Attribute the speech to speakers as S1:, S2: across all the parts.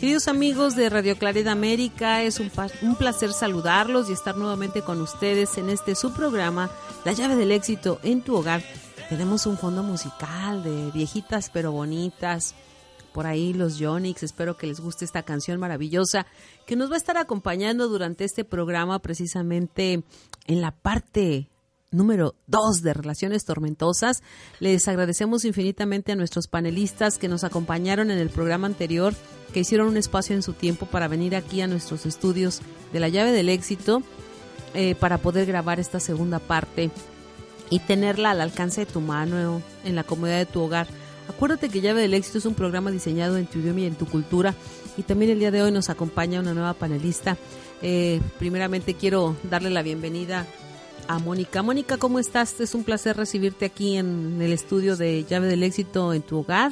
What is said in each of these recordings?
S1: Queridos amigos de Radio Claridad América, es un, un, placer saludarlos y estar nuevamente con ustedes en este su programa, La llave del éxito en tu hogar. Tenemos un fondo musical de viejitas pero bonitas. Por ahí los Yonix, espero que les guste esta canción maravillosa que nos va a estar acompañando durante este programa precisamente en la parte número 2 de Relaciones Tormentosas. Les agradecemos infinitamente a nuestros panelistas que nos acompañaron en el programa anterior, que hicieron un espacio en su tiempo para venir aquí a nuestros estudios de la llave del éxito eh, para poder grabar esta segunda parte y tenerla al alcance de tu mano en la comodidad de tu hogar. Acuérdate que Llave del Éxito es un programa diseñado en tu idioma y en tu cultura y también el día de hoy nos acompaña una nueva panelista. Eh, primeramente quiero darle la bienvenida a Mónica. Mónica, ¿cómo estás? Es un placer recibirte aquí en el estudio de Llave del Éxito en tu hogar.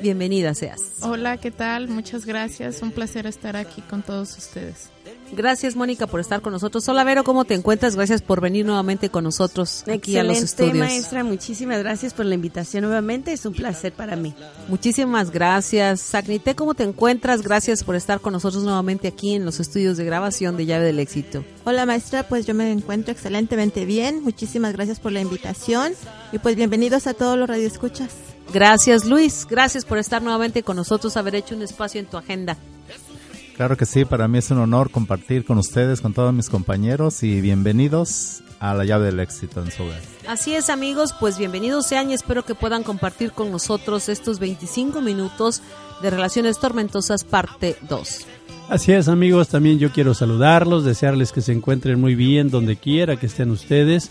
S1: Bienvenida seas.
S2: Hola, ¿qué tal? Muchas gracias. Un placer estar aquí con todos ustedes.
S1: Gracias, Mónica, por estar con nosotros. Hola, Vero, ¿cómo te encuentras? Gracias por venir nuevamente con nosotros aquí a los estudios.
S3: maestra. Muchísimas gracias por la invitación nuevamente. Es un placer para mí.
S1: Muchísimas gracias. Sagnite, ¿cómo te encuentras? Gracias por estar con nosotros nuevamente aquí en los estudios de grabación de Llave del Éxito.
S4: Hola, maestra. Pues yo me encuentro excelentemente bien. Muchísimas gracias por la invitación. Y pues bienvenidos a todos los radioescuchas.
S1: Gracias, Luis. Gracias por estar nuevamente con nosotros, haber hecho un espacio en tu agenda.
S5: Claro que sí, para mí es un honor compartir con ustedes, con todos mis compañeros y bienvenidos a la llave del éxito en su hogar.
S1: Así es amigos, pues bienvenidos sean y espero que puedan compartir con nosotros estos 25 minutos de Relaciones Tormentosas parte 2.
S6: Así es amigos, también yo quiero saludarlos, desearles que se encuentren muy bien donde quiera que estén ustedes.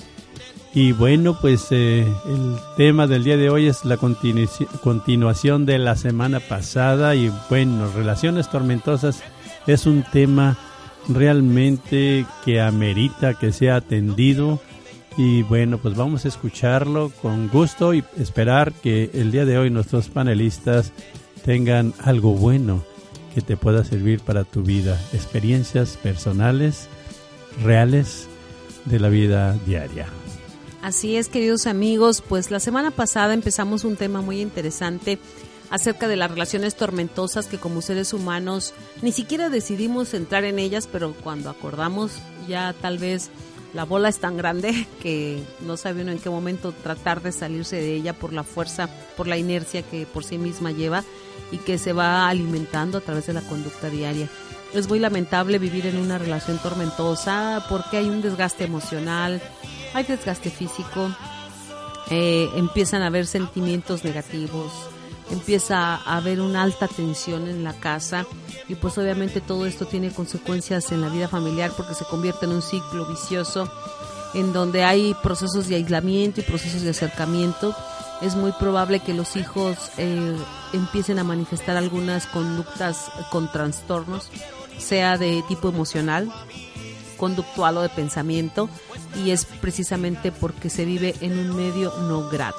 S6: Y bueno, pues eh, el tema del día de hoy es la continuación de la semana pasada. Y bueno, relaciones tormentosas es un tema realmente que amerita que sea atendido. Y bueno, pues vamos a escucharlo con gusto y esperar que el día de hoy nuestros panelistas tengan algo bueno que te pueda servir para tu vida, experiencias personales, reales de la vida diaria.
S1: Así es, queridos amigos, pues la semana pasada empezamos un tema muy interesante acerca de las relaciones tormentosas que como seres humanos ni siquiera decidimos entrar en ellas, pero cuando acordamos ya tal vez la bola es tan grande que no sabe uno en qué momento tratar de salirse de ella por la fuerza, por la inercia que por sí misma lleva y que se va alimentando a través de la conducta diaria. Es muy lamentable vivir en una relación tormentosa porque hay un desgaste emocional, hay desgaste físico, eh, empiezan a haber sentimientos negativos, empieza a haber una alta tensión en la casa y pues obviamente todo esto tiene consecuencias en la vida familiar porque se convierte en un ciclo vicioso en donde hay procesos de aislamiento y procesos de acercamiento. Es muy probable que los hijos eh, empiecen a manifestar algunas conductas con trastornos, sea de tipo emocional, conductual o de pensamiento, y es precisamente porque se vive en un medio no grato.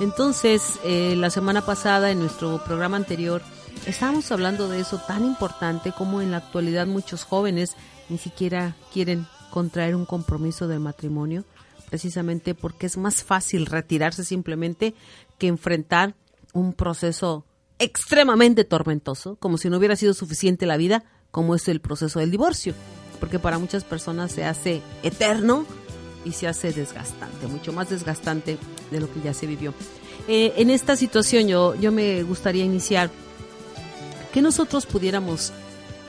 S1: Entonces, eh, la semana pasada, en nuestro programa anterior, estábamos hablando de eso tan importante como en la actualidad muchos jóvenes ni siquiera quieren contraer un compromiso del matrimonio, precisamente porque es más fácil retirarse simplemente que enfrentar un proceso extremadamente tormentoso, como si no hubiera sido suficiente la vida, como es el proceso del divorcio, porque para muchas personas se hace eterno y se hace desgastante, mucho más desgastante de lo que ya se vivió. Eh, en esta situación yo, yo me gustaría iniciar que nosotros pudiéramos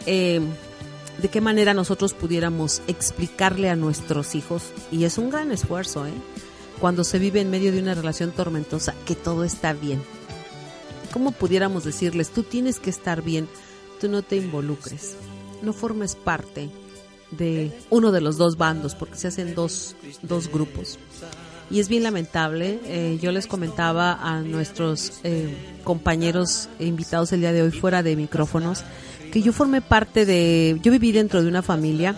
S1: eh, de qué manera nosotros pudiéramos explicarle a nuestros hijos, y es un gran esfuerzo, ¿eh? cuando se vive en medio de una relación tormentosa, que todo está bien. ¿Cómo pudiéramos decirles, tú tienes que estar bien, tú no te involucres, no formes parte de uno de los dos bandos, porque se hacen dos, dos grupos? Y es bien lamentable, eh, yo les comentaba a nuestros eh, compañeros invitados el día de hoy fuera de micrófonos, que yo formé parte de, yo viví dentro de una familia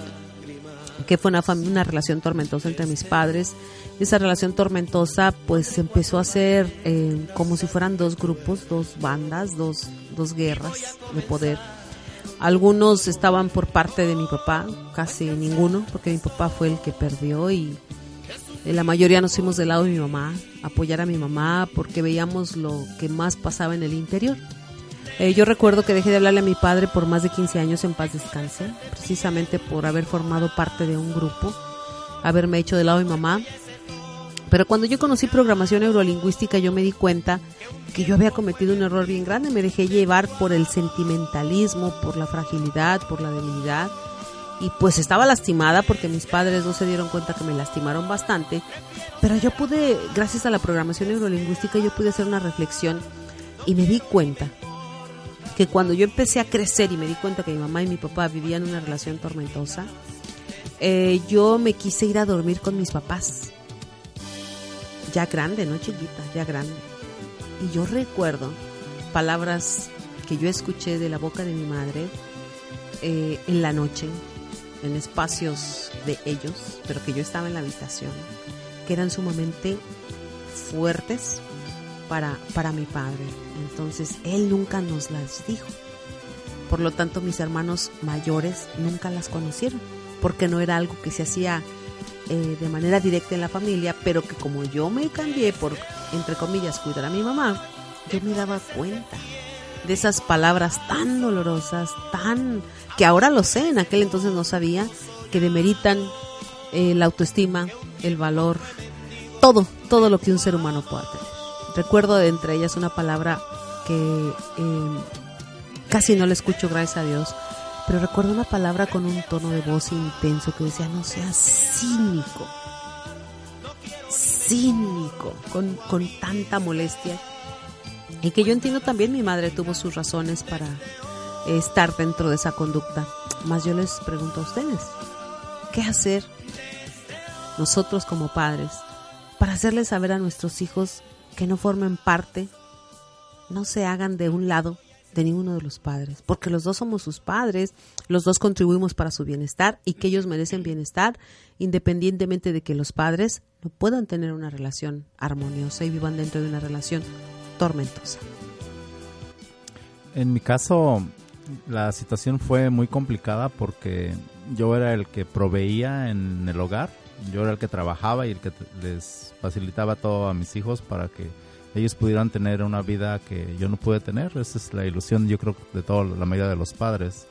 S1: que fue una, una relación tormentosa entre mis padres. Esa relación tormentosa pues empezó a ser eh, como si fueran dos grupos, dos bandas, dos, dos guerras de poder. Algunos estaban por parte de mi papá, casi ninguno, porque mi papá fue el que perdió y la mayoría nos fuimos del lado de mi mamá, apoyar a mi mamá porque veíamos lo que más pasaba en el interior. Eh, yo recuerdo que dejé de hablarle a mi padre por más de 15 años en paz descanse, precisamente por haber formado parte de un grupo, haberme hecho del lado de mi mamá. Pero cuando yo conocí programación neurolingüística yo me di cuenta que yo había cometido un error bien grande, me dejé llevar por el sentimentalismo, por la fragilidad, por la debilidad. Y pues estaba lastimada porque mis padres no se dieron cuenta que me lastimaron bastante, pero yo pude, gracias a la programación neurolingüística, yo pude hacer una reflexión y me di cuenta que cuando yo empecé a crecer y me di cuenta que mi mamá y mi papá vivían una relación tormentosa, eh, yo me quise ir a dormir con mis papás. Ya grande, no chiquita, ya grande. Y yo recuerdo palabras que yo escuché de la boca de mi madre eh, en la noche, en espacios de ellos, pero que yo estaba en la habitación, que eran sumamente fuertes para, para mi padre. Entonces, él nunca nos las dijo. Por lo tanto, mis hermanos mayores nunca las conocieron, porque no era algo que se hacía eh, de manera directa en la familia, pero que como yo me cambié por, entre comillas, cuidar a mi mamá, yo me daba cuenta de esas palabras tan dolorosas, tan que ahora lo sé, en aquel entonces no sabía, que demeritan eh, la autoestima, el valor, todo, todo lo que un ser humano pueda tener. Recuerdo entre ellas una palabra que eh, casi no la escucho, gracias a Dios, pero recuerdo una palabra con un tono de voz intenso que decía, no seas cínico, cínico, con, con tanta molestia. Y que yo entiendo también mi madre tuvo sus razones para estar dentro de esa conducta. Más yo les pregunto a ustedes, ¿qué hacer nosotros como padres para hacerles saber a nuestros hijos que no formen parte, no se hagan de un lado de ninguno de los padres, porque los dos somos sus padres, los dos contribuimos para su bienestar y que ellos merecen bienestar independientemente de que los padres no puedan tener una relación armoniosa y vivan dentro de una relación tormentosa.
S5: En mi caso, la situación fue muy complicada porque yo era el que proveía en el hogar, yo era el que trabajaba y el que les facilitaba todo a mis hijos para que ellos pudieran tener una vida que yo no pude tener. Esa es la ilusión, yo creo, de toda la mayoría de los padres.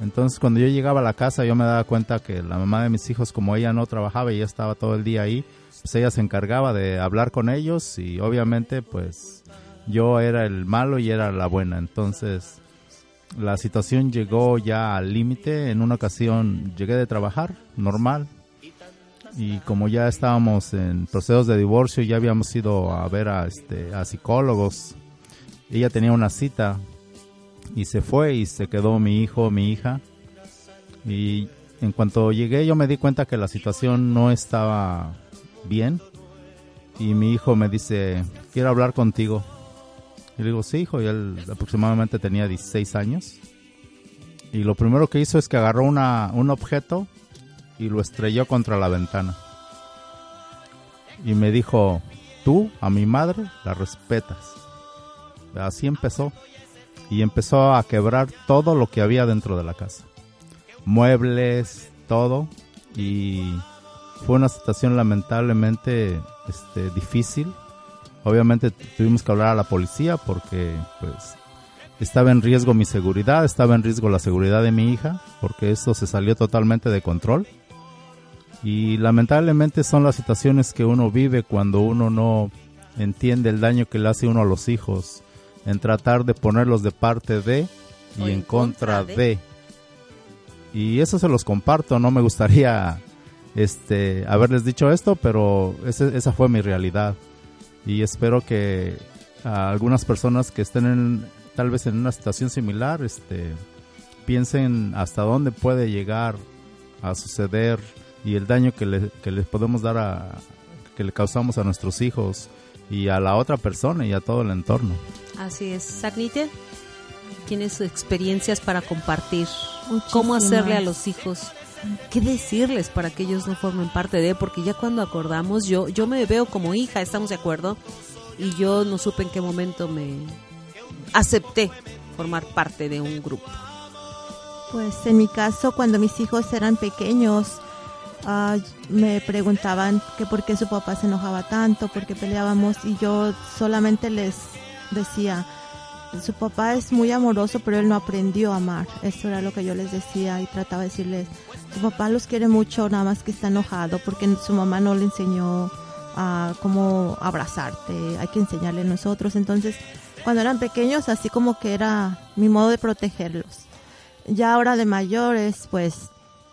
S5: Entonces, cuando yo llegaba a la casa, yo me daba cuenta que la mamá de mis hijos, como ella no trabajaba y ella estaba todo el día ahí, pues ella se encargaba de hablar con ellos y obviamente, pues yo era el malo y era la buena. Entonces, la situación llegó ya al límite. En una ocasión llegué de trabajar, normal, y como ya estábamos en procesos de divorcio, ya habíamos ido a ver a, este, a psicólogos. Ella tenía una cita y se fue y se quedó mi hijo, mi hija. Y en cuanto llegué yo me di cuenta que la situación no estaba bien. Y mi hijo me dice, quiero hablar contigo. Y le digo, sí, hijo, y él aproximadamente tenía 16 años. Y lo primero que hizo es que agarró una, un objeto y lo estrelló contra la ventana. Y me dijo, tú a mi madre la respetas. Así empezó. Y empezó a quebrar todo lo que había dentro de la casa. Muebles, todo. Y fue una situación lamentablemente este, difícil. Obviamente tuvimos que hablar a la policía porque pues estaba en riesgo mi seguridad, estaba en riesgo la seguridad de mi hija, porque esto se salió totalmente de control. Y lamentablemente son las situaciones que uno vive cuando uno no entiende el daño que le hace uno a los hijos, en tratar de ponerlos de parte de y en, contra, de. y eso se los comparto, no me gustaría este haberles dicho esto, pero ese- esa fue mi realidad y espero que a algunas personas que estén en, tal vez en una situación similar, este piensen hasta dónde puede llegar a suceder y el daño que le, que les podemos dar a que le causamos a nuestros hijos y a la otra persona y a todo el entorno.
S1: Así es. Sagnite, ¿tienes experiencias para compartir? ¿Cómo hacerle a los hijos? ¿Qué decirles para que ellos no formen parte de? Porque ya cuando acordamos, yo, yo me veo como hija, estamos de acuerdo, y yo no supe en qué momento me acepté formar parte de un grupo.
S4: Pues en mi caso, cuando mis hijos eran pequeños, ah, me preguntaban que por qué su papá se enojaba tanto, por qué peleábamos y yo solamente les decía, su papá es muy amoroso, pero él no aprendió a amar. Eso era lo que yo les decía y trataba de decirles, su papá los quiere mucho, nada más que está enojado porque su mamá no le enseñó a cómo abrazarte, hay que enseñarle a nosotros. Entonces, cuando eran pequeños, así como que era mi modo de protegerlos ya ahora de mayores, pues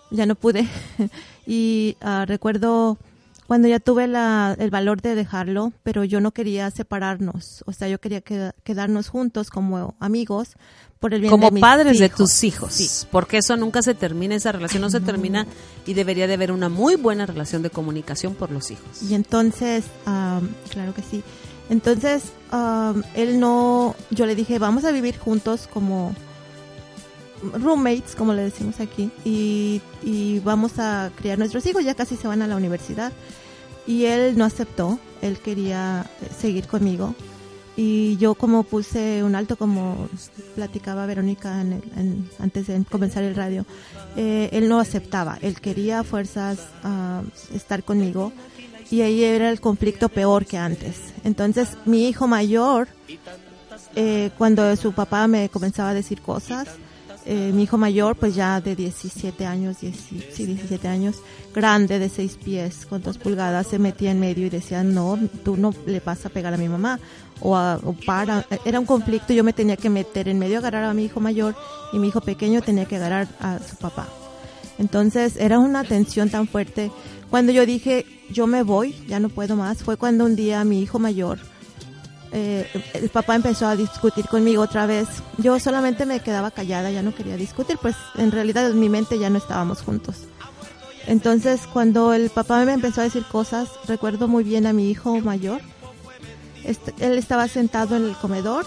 S4: ya no pude. y ah, recuerdo cuando ya tuve la, el valor de dejarlo, pero yo no quería separarnos. O sea, yo quería queda- quedarnos juntos como amigos por el bien
S1: Como
S4: de mis
S1: padres de
S4: hijos.
S1: tus hijos.
S4: Sí.
S1: Porque eso nunca se termina, esa relación no se termina y debería de haber una muy buena relación de comunicación por los hijos.
S4: Y entonces, am, claro que sí. Entonces, am, él no, yo le dije, vamos a vivir juntos como roommates, como le decimos aquí, y, y vamos a criar nuestros hijos, ya casi se van a la universidad. Y él no aceptó, él quería eh, seguir conmigo. Y yo como puse un alto, como platicaba Verónica en el- en- antes de comenzar el radio, eh, él no aceptaba, él quería fuerzas ah, estar conmigo y ahí era el conflicto peor que antes. Entonces mi hijo mayor, eh, cuando su papá me comenzaba a decir cosas, eh, mi hijo mayor, pues ya de 17 años, 10 sí, 17 años, grande, de 6 pies, con 2 pulgadas, se metía en medio y decía, no, tú no le vas a pegar a mi mamá, o, a- o para. Era un conflicto, yo me tenía que meter en medio, agarrar a mi hijo mayor, y mi hijo pequeño tenía que agarrar a su papá. Entonces era una tensión tan fuerte. Cuando yo dije, yo me voy, ya no puedo más, fue cuando un día mi hijo mayor, eh, el papá empezó a discutir conmigo otra vez. Yo solamente me quedaba callada, ya no quería discutir, pues en realidad en mi mente ya no estábamos juntos. Entonces cuando el papá me empezó a decir cosas, recuerdo muy bien a mi hijo mayor. Él estaba sentado en el comedor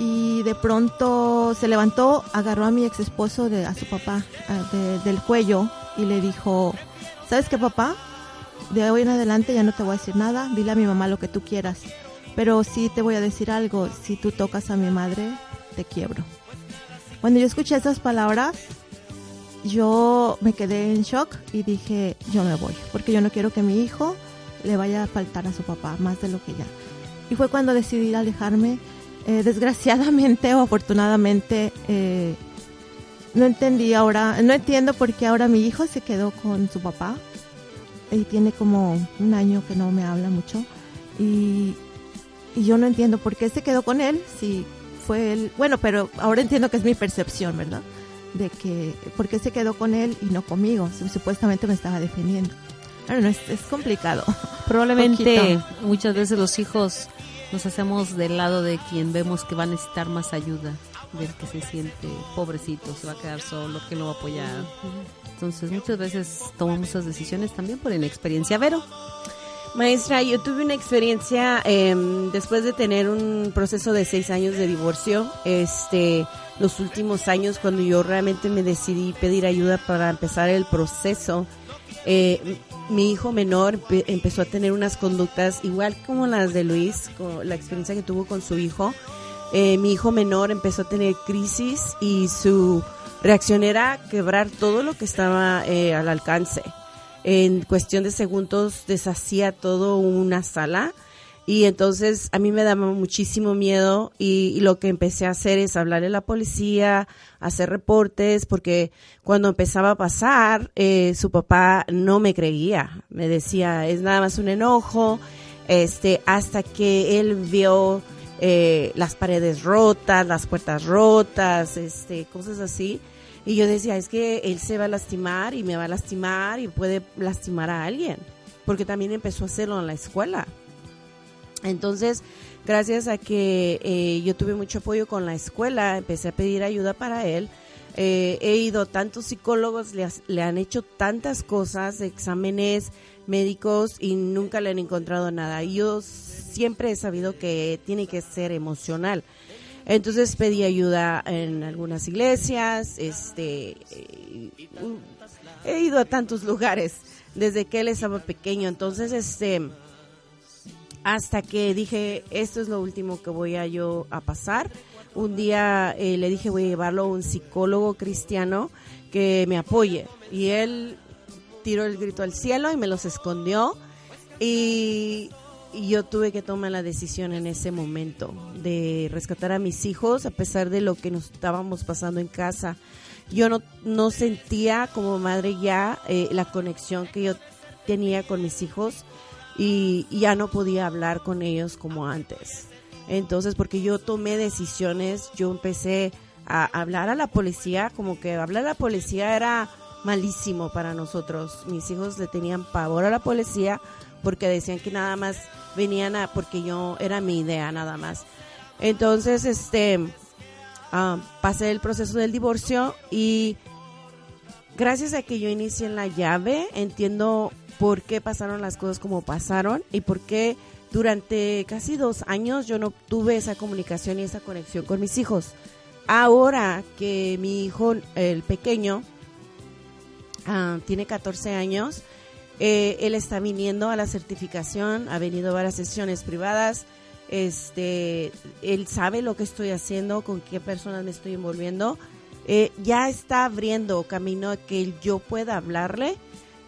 S4: y de pronto se levantó, agarró a mi ex esposo de, a su papá de- del cuello y le dijo, ¿sabes qué papá? De hoy en adelante ya no te voy a decir nada, dile a mi mamá lo que tú quieras, pero sí te voy a decir algo, si tú tocas a mi madre, te quiebro. Cuando yo escuché esas palabras, yo me quedé en shock y dije, yo me voy, porque yo no quiero que mi hijo le vaya a faltar a su papá más de lo que ya. Y fue cuando decidí alejarme. Eh, desgraciadamente o afortunadamente, eh, no entendí ahora, no entiendo por qué ahora mi hijo se quedó con su papá. Y tiene como un año que no me habla mucho. Y, y yo no entiendo por qué se quedó con él, si fue él. Bueno, pero ahora entiendo que es mi percepción, ¿verdad? De que, ¿por qué se quedó con él y no conmigo? Si Supuestamente me estaba defendiendo. Claro, no, es, es complicado.
S1: Probablemente
S4: Poquito.
S1: muchas veces los hijos nos hacemos del lado de quien vemos que va a necesitar más ayuda, del que se siente pobrecito, se va a quedar solo, que lo va a apoyar. Entonces muchas veces tomamos esas decisiones también por inexperiencia. Vero,
S3: Maestra, yo tuve una experiencia em, después de tener un proceso de seis años de divorcio. Este, los últimos años cuando yo realmente me decidí pedir ayuda para empezar el proceso, eh, mi hijo menor empe- empezó a tener unas conductas igual como las de Luis, con la experiencia que tuvo con su hijo. Eh, mi hijo menor empezó a tener crisis y su reacción era quebrar todo lo que estaba eh, al alcance en cuestión de segundos deshacía todo una sala. Y entonces a mí me daba muchísimo miedo y, lo que empecé a hacer es hablarle a la policía, hacer reportes, porque cuando empezaba a pasar, eh, su papá no me creía, me decía, es nada más un enojo, este, hasta que él vio eh, las paredes rotas, las puertas rotas, este, cosas así Y yo decía, es que él se va a lastimar y me va a lastimar y puede lastimar a alguien, porque también empezó a hacerlo en la escuela. Entonces, gracias a que eh, yo tuve mucho apoyo con la escuela, empecé a pedir ayuda para él. Eh, he ido a tantos psicólogos, le, has- le han hecho tantas cosas, exámenes médicos y nunca le han encontrado nada. Y Yo siempre he sabido que tiene que ser emocional. Entonces pedí ayuda en algunas iglesias, este, eh, he ido a tantos lugares desde que él estaba pequeño. Entonces, este, hasta que dije, esto es lo último que voy a yo a pasar. Un día eh, le dije, voy a llevarlo a un psicólogo cristiano que me apoye. Y él tiró el grito al cielo y me los escondió. Y, y yo tuve que tomar la decisión en ese momento de rescatar a mis hijos a pesar de lo que nos estábamos pasando en casa. Yo no, no sentía como madre ya eh, la conexión que yo tenía con mis hijos y, y ya no podía hablar con ellos como antes. Entonces, porque yo tomé decisiones, yo empecé a hablar a la policía, como que hablar a la policía era malísimo para nosotros. Mis hijos le tenían pavor a la policía porque decían que nada más venían a, porque yo era mi idea nada más. Entonces, este, ah, pasé el proceso del divorcio y gracias a que yo inicié en la llave, entiendo por qué pasaron las cosas como pasaron y por qué durante casi dos años yo no tuve esa comunicación y esa conexión con mis hijos. Ahora que mi hijo, el pequeño, ah, tiene 14 años, eh, él está viniendo a la certificación, ha venido a varias sesiones privadas, este, él sabe lo que estoy haciendo, con qué personas me estoy envolviendo, eh, ya está abriendo camino a que yo pueda hablarle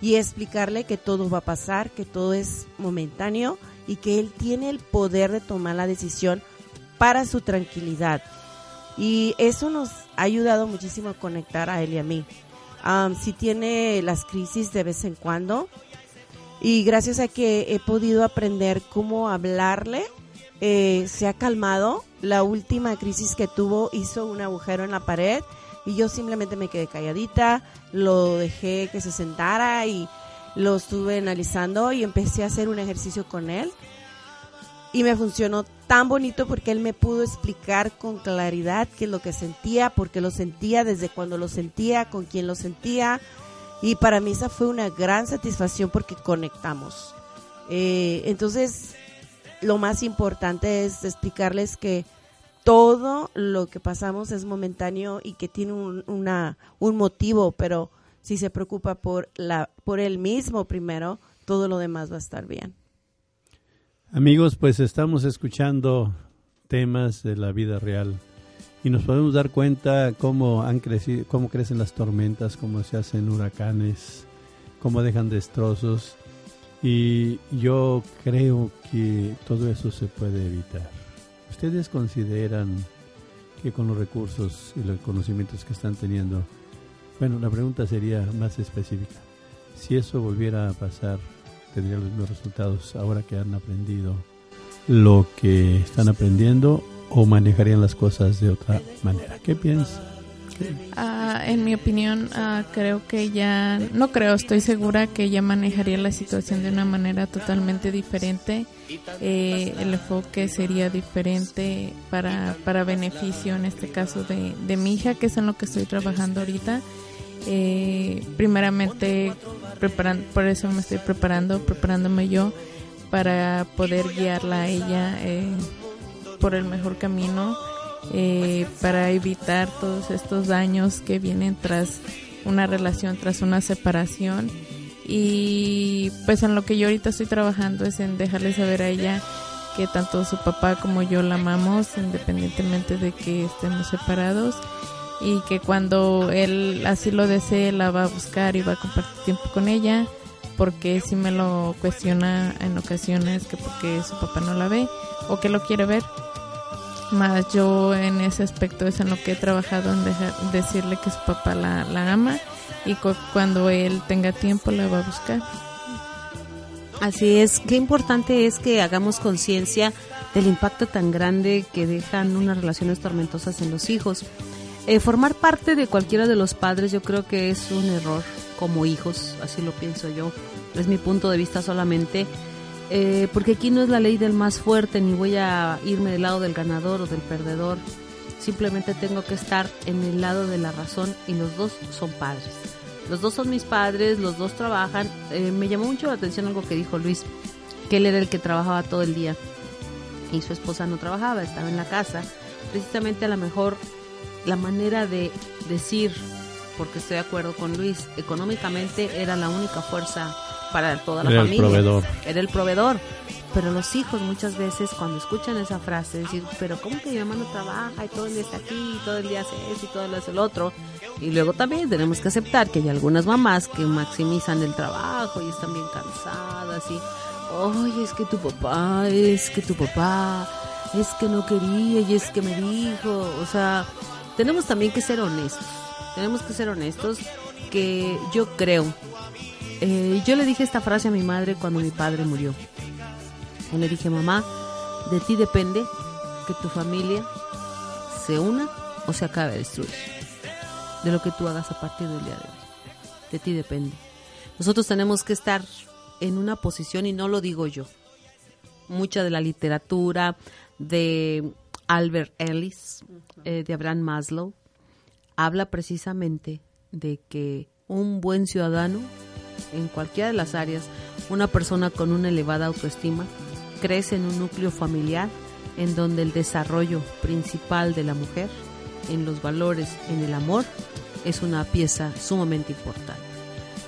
S3: y explicarle que todo va a pasar, que todo es momentáneo y que él tiene el poder de tomar la decisión para su tranquilidad. Y eso nos ha ayudado muchísimo a conectar a él y a mí. Um, sí tiene las crisis de vez en cuando y gracias a que he podido aprender cómo hablarle, eh, se ha calmado. La última crisis que tuvo hizo un agujero en la pared y yo simplemente me quedé calladita, lo dejé que se sentara y lo estuve analizando y empecé a hacer un ejercicio con él y me funcionó tan bonito porque él me pudo explicar con claridad qué es lo que sentía, por qué lo sentía, desde cuando lo sentía, con quién lo sentía. Y para mí esa fue una gran satisfacción porque conectamos. Eh, entonces, lo más importante es explicarles que todo lo que pasamos es momentáneo y que tiene un, una, un motivo, pero si se preocupa por, la, por él mismo primero, todo lo demás va a estar bien.
S6: Amigos, pues estamos escuchando temas de la vida real y nos podemos dar cuenta cómo han crecido, cómo crecen las tormentas, cómo se hacen huracanes, cómo dejan destrozos y yo creo que todo eso se puede evitar. ¿Ustedes consideran que con los recursos y los conocimientos que están teniendo, bueno, la pregunta sería más específica, si eso volviera a pasar, tendrían los mismos resultados ahora que han aprendido lo que están aprendiendo o manejarían las cosas de otra manera. ¿Qué piensas?
S2: Ah, en mi opinión, ah, creo que ya, no creo, estoy segura que ya manejaría la situación de una manera totalmente diferente. Eh, el enfoque sería diferente para, para beneficio, en este caso, de, de mi hija, que es en lo que estoy trabajando ahorita. Eh, primeramente, preparan, por eso me estoy preparando, preparándome yo para poder guiarla a ella eh, por el mejor camino eh, para evitar todos estos daños que vienen tras una relación, tras una separación. Y pues en lo que yo ahorita estoy trabajando es en dejarle saber a ella que tanto su papá como yo la amamos, independientemente de que estemos separados. Y que cuando él así lo desee, la va a buscar y va a compartir tiempo con ella. Porque si me lo cuestiona en ocasiones, que porque su papá no la ve o que lo quiere ver más yo en ese aspecto es en lo que he trabajado en dejar, decirle que su papá la, la ama y cu cuando él tenga tiempo la va a buscar.
S1: Así es, qué importante es que hagamos conciencia del impacto tan grande que dejan unas relaciones tormentosas en los hijos. Eh, formar parte de cualquiera de los padres yo creo que es un error como hijos, así lo pienso yo. Es mi punto de vista solamente. Eh, porque aquí no es la ley del más fuerte, ni voy a irme del lado del ganador o del perdedor. Simplemente tengo que estar en el lado de la razón y los dos son padres. Los dos son mis padres, los dos trabajan. Eh, me llamó mucho la atención algo que dijo Luis, que él era el que trabajaba todo el día y su esposa no trabajaba, estaba en la casa. Precisamente a lo mejor la manera de decir, porque estoy de acuerdo con Luis, económicamente era la única fuerza para toda la
S6: Era el
S1: familia.
S6: proveedor.
S1: Era el proveedor. Pero los hijos muchas veces cuando escuchan esa frase, decir, pero ¿cómo que mi mamá no trabaja y todo el día está aquí, y todo el día hace eso y todo el día hace el otro? Y luego también tenemos que aceptar que hay algunas mamás que maximizan el trabajo y están bien cansadas y, oye, es que tu papá, es que tu papá, es que no quería y es que me dijo, o sea, tenemos también que ser honestos, tenemos que ser honestos que yo creo, eh, yo le dije esta frase a mi madre cuando mi padre murió. Le dije, mamá, de ti depende que tu familia se una o se acabe de destruir. De lo que tú hagas a partir del día de hoy. De ti depende. Nosotros tenemos que estar en una posición, y no lo digo yo, mucha de la literatura de Albert Ellis, eh, de Abraham Maslow, habla precisamente de que un buen ciudadano en cualquiera de las áreas, una persona con una elevada autoestima, crece en un núcleo familiar en donde el desarrollo principal de la mujer, en los valores, en el amor, es una pieza sumamente importante.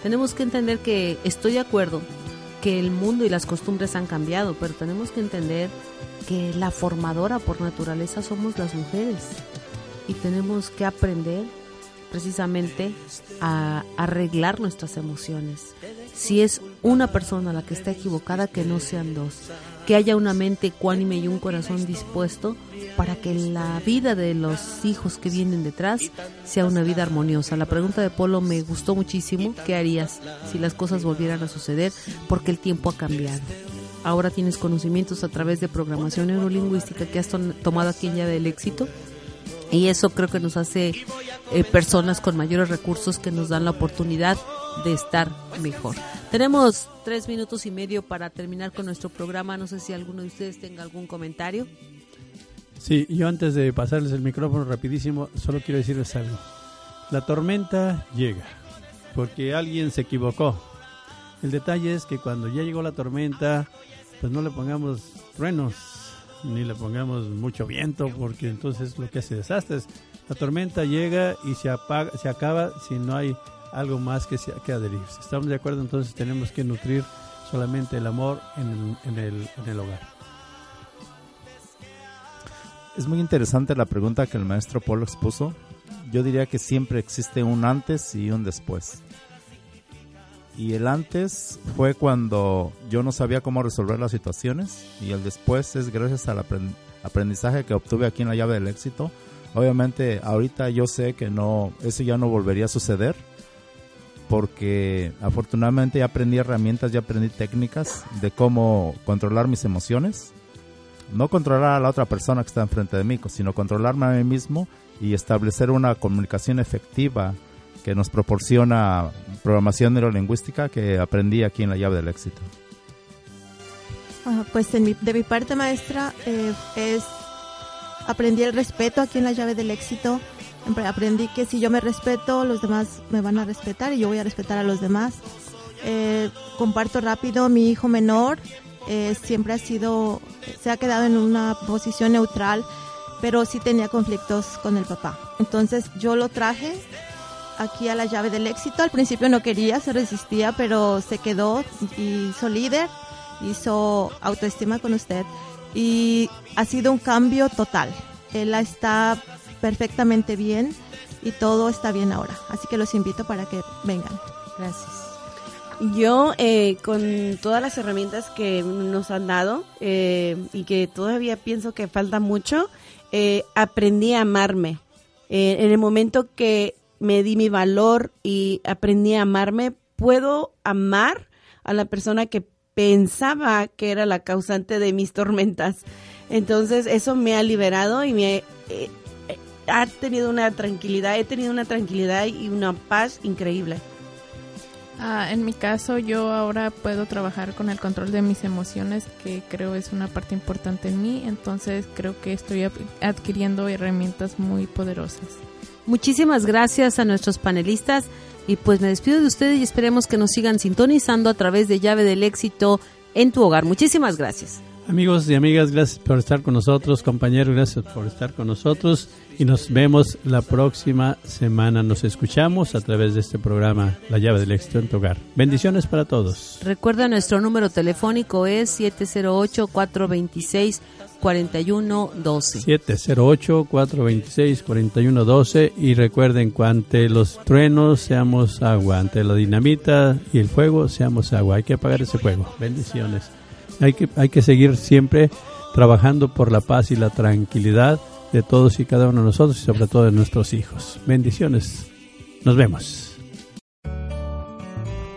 S1: Tenemos que entender que estoy de acuerdo que el mundo y las costumbres han cambiado, pero tenemos que entender que la formadora por naturaleza somos las mujeres y tenemos que aprender precisamente a arreglar nuestras emociones. Si es una persona la que está equivocada, que no sean dos. Que haya una mente ecuánime y un corazón dispuesto para que la vida de los hijos que vienen detrás sea una vida armoniosa. La pregunta de Polo me gustó muchísimo. ¿Qué harías si las cosas volvieran a suceder? Porque el tiempo ha cambiado. Ahora tienes conocimientos a través de programación neurolingüística que has tomado aquí en Ya del Éxito y eso creo que nos hace eh, personas con mayores recursos que nos dan la oportunidad de estar mejor. Tenemos tres minutos y medio para terminar con nuestro programa. No sé si alguno de ustedes tenga algún comentario.
S6: Sí, yo antes de pasarles el micrófono rapidísimo, solo quiero decirles algo. La tormenta llega, porque alguien se equivocó. El detalle es que cuando ya llegó la tormenta, pues no le pongamos truenos, ni le pongamos mucho viento, porque entonces lo que hace desastres. La tormenta llega y se apaga, se acaba si no hay algo más que, se, que adherirse. ¿Estamos de acuerdo? Entonces tenemos que nutrir solamente el amor en el, en el, hogar.
S5: Es muy interesante la pregunta que el maestro Polo expuso. Yo diría que siempre existe un antes y un después. Y el antes fue cuando yo no sabía cómo resolver las situaciones y el después es gracias al aprend- aprendizaje que obtuve aquí en la llave del éxito. Obviamente ahorita yo sé que no eso ya no volvería a suceder porque afortunadamente ya aprendí herramientas, ya aprendí técnicas de cómo controlar mis emociones no controlar a la otra persona que está enfrente de mí, sino controlarme a mí mismo y establecer una comunicación efectiva que nos proporciona programación neurolingüística que aprendí aquí en la llave del éxito.
S4: Ah, pues en mi- de mi parte maestra eh, es aprendí el respeto aquí en la llave del éxito. Aprendí que si yo me respeto, los demás me van a respetar y yo voy a respetar a los demás. Eh, comparto rápido, mi hijo menor eh, siempre ha sido, se ha quedado en una posición neutral, pero sí tenía conflictos con el papá. Entonces yo lo traje aquí a la llave del éxito. Al principio no quería, se resistía, pero se quedó y hizo líder, hizo autoestima con usted y ha sido un cambio total. Él está perfectamente bien y todo está bien ahora. Así que los invito para que vengan.
S1: Gracias.
S3: Yo, eh, con todas las herramientas que nos han dado eh, y que todavía pienso que falta mucho, eh, aprendí a amarme. Eh, en el momento que me di mi valor y aprendí a amarme, puedo amar a la persona que pensaba que era la causante de mis tormentas. Entonces, eso me ha liberado y me... eh, ha tenido una tranquilidad, he tenido una tranquilidad y una paz increíble.
S2: Ah, en mi caso, yo ahora puedo trabajar con el control de mis emociones, que creo es una parte importante en mí. Entonces, creo que estoy adquiriendo herramientas muy poderosas.
S1: Muchísimas gracias a nuestros panelistas y pues me despido de ustedes y esperemos que nos sigan sintonizando a través de Llave del Éxito en tu hogar. Muchísimas gracias.
S6: Amigos y amigas, gracias por estar con nosotros. Compañeros, gracias por estar con nosotros. Y nos vemos la próxima semana. Nos escuchamos a través de este programa, La llave del éxito en tu hogar. Bendiciones para todos.
S1: Recuerda, nuestro número telefónico es 708-426. 4112.
S6: 708-426-4112 y recuerden ante los truenos seamos agua, ante la dinamita y el fuego seamos agua. Hay que apagar ese fuego. Bendiciones. Hay que, hay que seguir siempre trabajando por la paz y la tranquilidad de todos y cada uno de nosotros y sobre todo de nuestros hijos. Bendiciones. Nos vemos.